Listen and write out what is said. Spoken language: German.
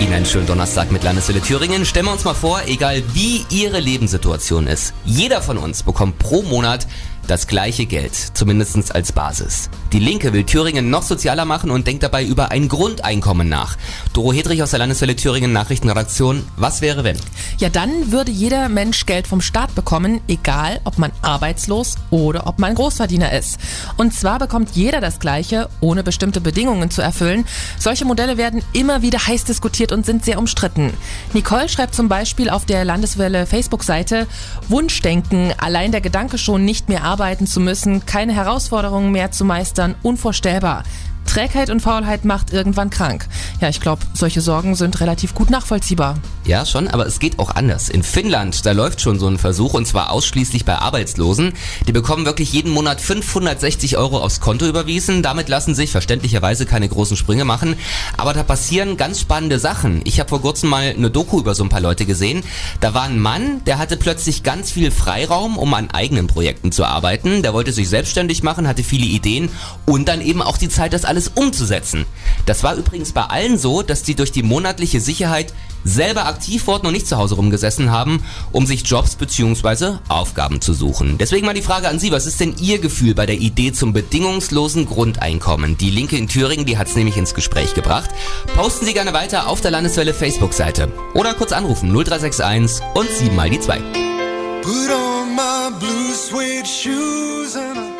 Ihnen einen schönen Donnerstag mit Landeswelle Thüringen. Stellen wir uns mal vor, egal wie Ihre Lebenssituation ist, jeder von uns bekommt pro Monat das gleiche Geld, zumindest als Basis. Die Linke will Thüringen noch sozialer machen und denkt dabei über ein Grundeinkommen nach. Doro Hedrich aus der Landeswelle Thüringen Nachrichtenredaktion. Was wäre wenn? Ja, dann würde jeder Mensch Geld vom Staat bekommen, egal ob man arbeitslos oder ob man Großverdiener ist. Und zwar bekommt jeder das Gleiche, ohne bestimmte Bedingungen zu erfüllen. Solche Modelle werden immer wieder heiß diskutiert und sind sehr umstritten. Nicole schreibt zum Beispiel auf der Landeswelle Facebook-Seite, Wunschdenken, allein der Gedanke schon nicht mehr arbeiten arbeiten zu müssen, keine Herausforderungen mehr zu meistern, unvorstellbar. Trägheit und Faulheit macht irgendwann krank. Ja, ich glaube, solche Sorgen sind relativ gut nachvollziehbar. Ja, schon, aber es geht auch anders. In Finnland, da läuft schon so ein Versuch und zwar ausschließlich bei Arbeitslosen. Die bekommen wirklich jeden Monat 560 Euro aufs Konto überwiesen. Damit lassen sich verständlicherweise keine großen Sprünge machen. Aber da passieren ganz spannende Sachen. Ich habe vor kurzem mal eine Doku über so ein paar Leute gesehen. Da war ein Mann, der hatte plötzlich ganz viel Freiraum, um an eigenen Projekten zu arbeiten. Der wollte sich selbstständig machen, hatte viele Ideen und dann eben auch die Zeit, das alles umzusetzen. Das war übrigens bei allen so, dass die durch die monatliche Sicherheit selber aktiv wurden und nicht zu Hause rumgesessen haben, um sich Jobs bzw. Aufgaben zu suchen. Deswegen mal die Frage an Sie, was ist denn Ihr Gefühl bei der Idee zum bedingungslosen Grundeinkommen? Die Linke in Thüringen, die hat es nämlich ins Gespräch gebracht. Posten Sie gerne weiter auf der Landeswelle Facebook-Seite. Oder kurz anrufen 0361 und 7 mal die 2. Put on my blue suede shoes and I.